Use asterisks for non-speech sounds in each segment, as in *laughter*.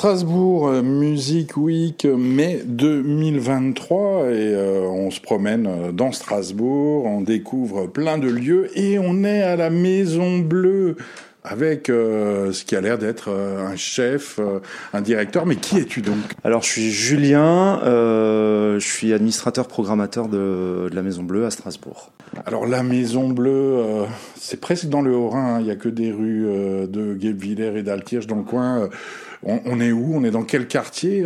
Strasbourg euh, Music Week mai 2023 et euh, on se promène euh, dans Strasbourg, on découvre plein de lieux et on est à la Maison Bleue avec ce qui a l'air d'être un chef, un directeur. Mais qui es-tu donc? Alors je suis Julien, je suis administrateur programmateur de, la Maison Bleue à Strasbourg. Alors la Maison Bleue, c'est presque dans le Haut-Rhin, hein. il n'y a que des rues de Guebwiller et d'Alkirch dans le coin. On, est où? On est dans quel quartier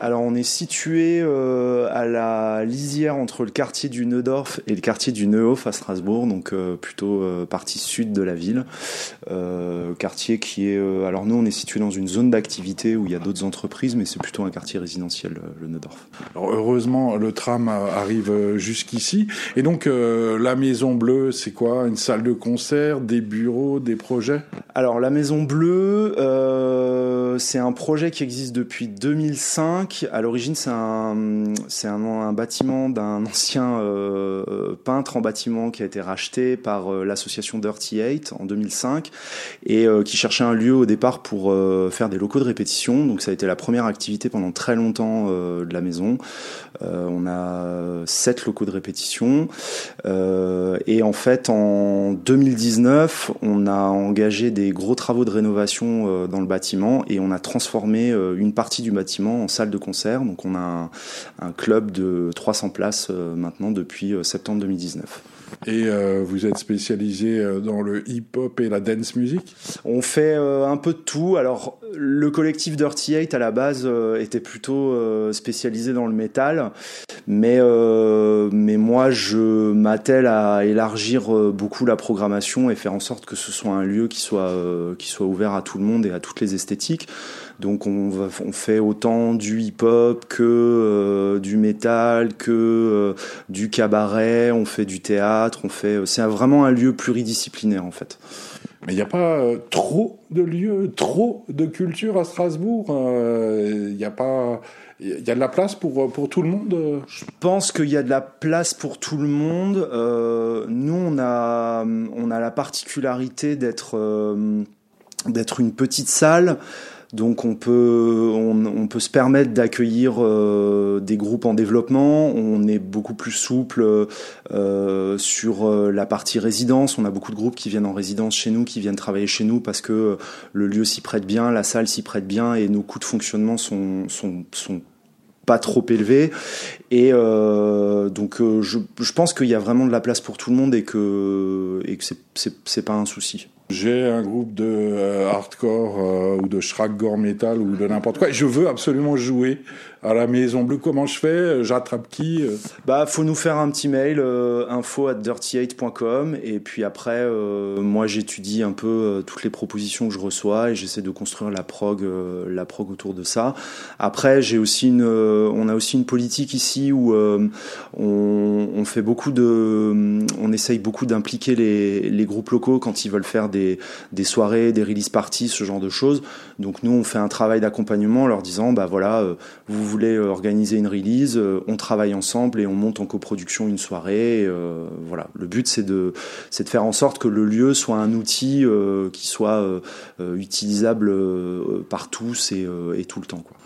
Alors on est situé euh, à la lisière entre le quartier du Neudorf et le quartier du Neuhof à Strasbourg, donc euh, plutôt euh, partie sud de la ville. Quartier qui est... alors nous on est situé dans une zone d'activité où il y a d'autres entreprises, mais c'est plutôt un quartier résidentiel, le Neudorf. Alors heureusement le tram arrive jusqu'ici. Et donc la Maison Bleue, c'est quoi? Une salle de concert, des bureaux, des projets? Alors la Maison Bleue c'est un projet qui existe depuis 2005. À l'origine, c'est un, bâtiment d'un *laughs* ancien euh, peintre en bâtiment qui a été racheté par euh, l'association Dirty Eight en 2005 et euh, qui cherchait un lieu au départ pour faire des locaux de répétition. Donc ça a été la première activité pendant très longtemps de la maison. on a sept locaux de répétition et en fait en 2019, on a engagé des gros travaux de rénovation dans le bâtiment et on a transformé euh, une partie du bâtiment en salle de concert. Donc on a un, club de 300 places euh, maintenant depuis euh, septembre 2019. Et vous êtes spécialisé dans le hip-hop et la dance music? On fait un peu de tout. Alors, le collectif Dirty Eight, à la base, était plutôt spécialisé dans le métal. Mais, mais moi, je m'attelle à élargir beaucoup la programmation et faire en sorte que ce soit un lieu qui soit, qui soit ouvert à tout le monde et à toutes les esthétiques. Donc on, fait autant du hip-hop que euh, du métal, que euh, du cabaret, on fait du théâtre, on fait. Euh, c'est vraiment un lieu pluridisciplinaire en fait. Mais il n'y a pas trop de lieux, trop de culture à Strasbourg. Il n'y a pas. Il y a de la place pour, pour tout le monde Je pense qu'il y a de la place pour tout le monde. nous, on a, on a la particularité d'être une petite salle. Donc on peut, on, peut se permettre d'accueillir euh, des groupes en développement. On est beaucoup plus souple euh, sur euh, la partie résidence. On a beaucoup de groupes qui viennent en résidence chez nous, qui viennent travailler chez nous parce que le lieu s'y prête bien, la salle s'y prête bien et nos coûts de fonctionnement sont, sont pas trop élevés. Et donc je, je, pense qu'il y a vraiment de la place pour tout le monde et que, et que c'est pas un souci. J'ai un groupe de euh, hardcore euh, ou de gore metal ou de n'importe quoi. Je veux absolument jouer à la Maison Bleue. Comment je fais J'attrape qui Bah, faut nous faire un petit mail info at dirty8.com et puis après, euh, moi j'étudie un peu toutes les propositions que je reçois et j'essaie de construire la prog, la prog autour de ça. Après, j'ai aussi une, on a aussi une politique ici où on, fait beaucoup de, on essaye beaucoup d'impliquer les, les groupes locaux quand ils veulent faire des, soirées, des release parties, ce genre de choses. Donc nous, on fait un travail d'accompagnement en leur disant, bah voilà, euh, vous voulez euh, organiser une release, euh, on travaille ensemble et on monte en coproduction une soirée. voilà, le but c'est de c'est de faire en sorte que le lieu soit un outil qui soit utilisable par tous et, et, tout le temps. Quoi.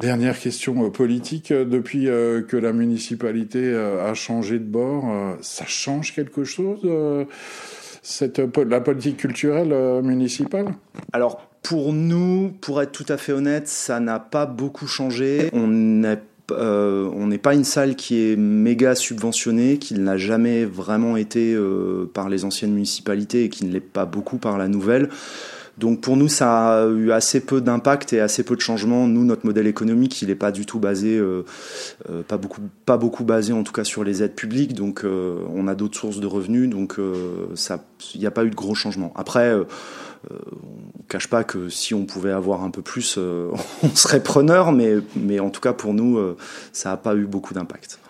Dernière question politique. Depuis que la municipalité a changé de bord, ça change quelque chose cette, la politique culturelle euh, municipale? Alors, pour nous, pour être tout à fait honnête, ça n'a pas beaucoup changé. On n'est euh, pas une salle qui est méga subventionnée, qui n'a jamais vraiment été euh, par les anciennes municipalités et qui ne l'est pas beaucoup par la nouvelle. Donc pour nous, ça a eu assez peu d'impact et assez peu de changements. Nous, notre modèle économique, il n'est pas du tout basé, euh, euh, pas beaucoup, pas beaucoup basé en tout cas sur les aides publiques. Donc euh, on a d'autres sources de revenus. Donc ça, il n'y a pas eu de gros changements. Après. on ne cache pas que si on pouvait avoir un peu plus, *laughs* on serait preneur, mais, mais en tout cas pour nous, ça n'a pas eu beaucoup d'impact.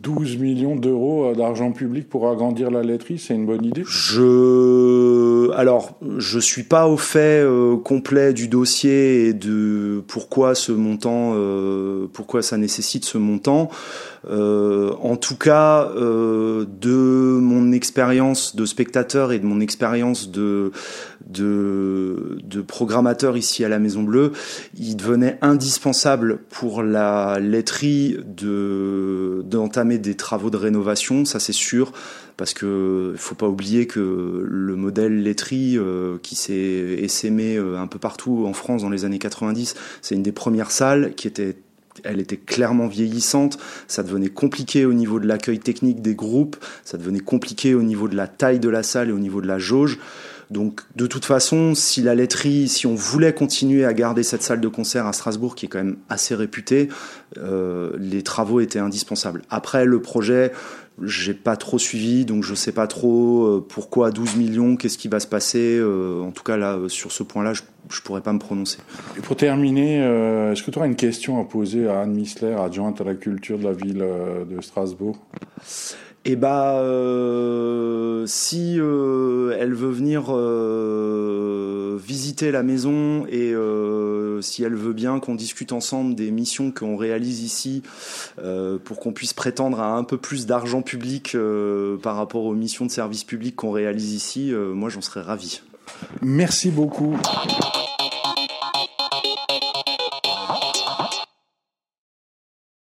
12 millions d'euros d'argent public pour agrandir la laiterie, c'est une bonne idée? Je alors, je suis pas au fait euh, complet du dossier et de pourquoi ce montant, euh, pourquoi ça nécessite ce montant. Euh, en tout cas, de mon expérience de spectateur et de mon expérience de, de, programmateur ici à la Maison Bleue, il devenait indispensable pour la laiterie de d'entamer des travaux de rénovation, ça c'est sûr parce que faut pas oublier que le modèle laiterie qui s'est essaimé euh, un peu partout en France dans les années 90, c'est une des premières salles qui était elle était clairement vieillissante, ça devenait compliqué au niveau de l'accueil technique des groupes, ça devenait compliqué au niveau de la taille de la salle et au niveau de la jauge. Donc de toute façon, si la laiterie, si on voulait continuer à garder cette salle de concert à Strasbourg, qui est quand même assez réputée, euh, les travaux étaient indispensables. Après, le projet, j'ai pas trop suivi, donc je sais pas trop euh, pourquoi 12 millions, qu'est-ce qui va se passer. Euh, en tout cas, là, sur ce point-là, je, je pourrais pas me prononcer. Et pour terminer, est-ce que tu auras une question à poser à Anne Missler, adjointe à la culture de la ville de Strasbourg? Et bah, euh, si euh, elle veut venir euh, visiter la maison et si elle veut bien qu'on discute ensemble des missions qu'on réalise ici pour qu'on puisse prétendre à un peu plus d'argent public par rapport aux missions de service public qu'on réalise ici, moi j'en serais ravi. Merci beaucoup.